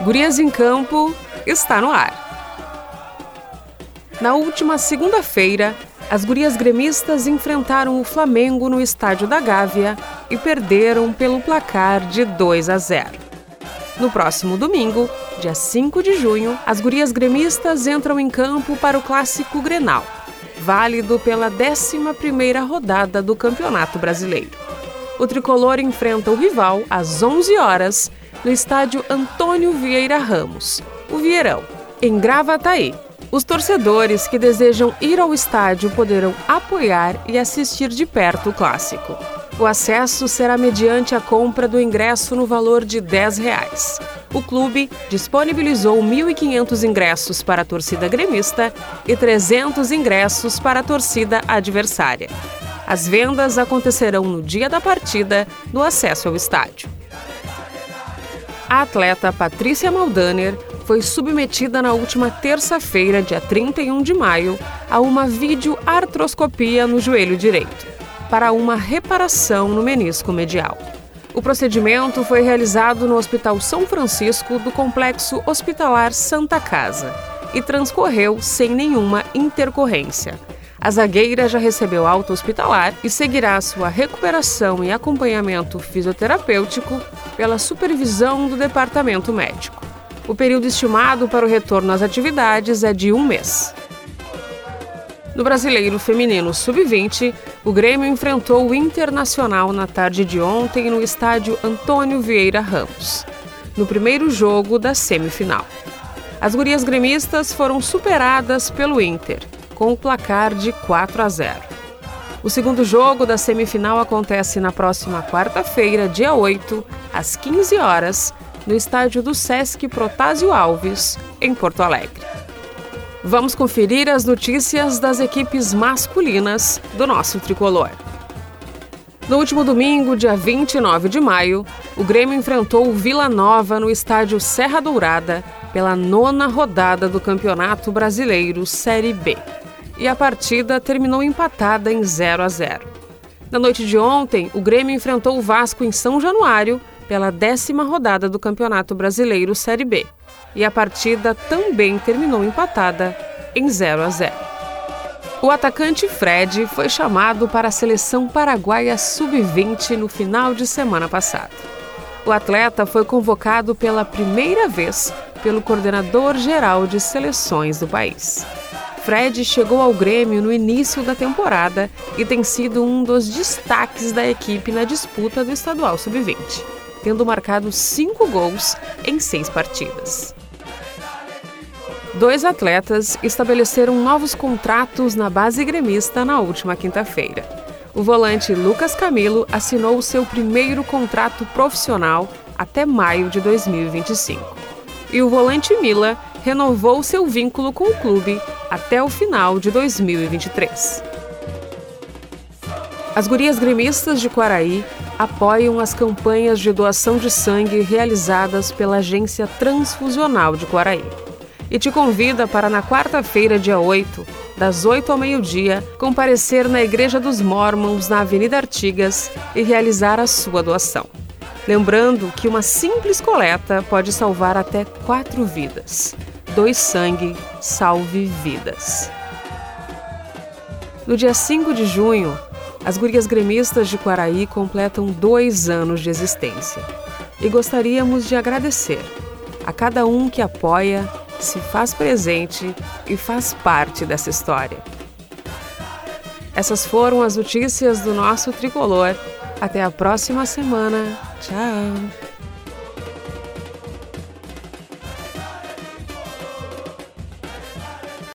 Gurias em Campo está no ar. Na última segunda-feira, as gurias gremistas enfrentaram o Flamengo no estádio da Gávea e perderam pelo placar de 2 a 0. No próximo domingo, dia 5 de junho, as gurias gremistas entram em campo para o clássico Grenal, válido pela 11ª rodada do Campeonato Brasileiro. O tricolor enfrenta o rival às 11 horas no estádio Antônio Vieira Ramos, o Vieirão, em Gravataí. Os torcedores que desejam ir ao estádio poderão apoiar e assistir de perto o clássico. O acesso será mediante a compra do ingresso no valor de 10 reais. O clube disponibilizou 1.500 ingressos para a torcida gremista e 300 ingressos para a torcida adversária. As vendas acontecerão no dia da partida, no acesso ao estádio. A atleta Patrícia Maldaner foi submetida na última terça-feira, dia 31 de maio, a uma videoartroscopia no joelho direito, para uma reparação no menisco medial. O procedimento foi realizado no Hospital São Francisco do Complexo Hospitalar Santa Casa e transcorreu sem nenhuma intercorrência. A zagueira já recebeu alta hospitalar e seguirá sua recuperação e acompanhamento fisioterapêutico pela supervisão do departamento médico. O período estimado para o retorno às atividades é de um mês. No Brasileiro Feminino Sub-20, o Grêmio enfrentou o Internacional na tarde de ontem no estádio Antônio Vieira Ramos, no primeiro jogo da semifinal. As gurias gremistas foram superadas pelo Inter com o placar de 4 a 0. O segundo jogo da semifinal acontece na próxima quarta-feira, dia 8, às 15 horas, no estádio do Sesc Protásio Alves, em Porto Alegre. Vamos conferir as notícias das equipes masculinas do nosso tricolor. No último domingo, dia 29 de maio, o Grêmio enfrentou o Vila Nova no estádio Serra Dourada pela nona rodada do Campeonato Brasileiro Série B e a partida terminou empatada em 0 a 0. Na noite de ontem, o Grêmio enfrentou o Vasco em São Januário pela décima rodada do Campeonato Brasileiro Série B e a partida também terminou empatada em 0 a 0. O atacante Fred foi chamado para a seleção paraguaia sub-20 no final de semana passada. O atleta foi convocado pela primeira vez pelo coordenador geral de seleções do país. Fred chegou ao Grêmio no início da temporada e tem sido um dos destaques da equipe na disputa do Estadual Sub-20, tendo marcado cinco gols em seis partidas. Dois atletas estabeleceram novos contratos na base gremista na última quinta-feira. O volante Lucas Camilo assinou o seu primeiro contrato profissional até maio de 2025. E o volante Mila renovou seu vínculo com o clube até o final de 2023. As gurias gremistas de Quaraí apoiam as campanhas de doação de sangue realizadas pela Agência Transfusional de Quaraí. E te convida para na quarta-feira, dia 8, das 8 ao meio-dia, comparecer na Igreja dos Mormons, na Avenida Artigas, e realizar a sua doação. Lembrando que uma simples coleta pode salvar até quatro vidas. Doe sangue, salve vidas. No dia 5 de junho, as gurias gremistas de Quaraí completam dois anos de existência. E gostaríamos de agradecer a cada um que apoia, se faz presente e faz parte dessa história. Essas foram as notícias do nosso tricolor. Até a próxima semana. Tchau!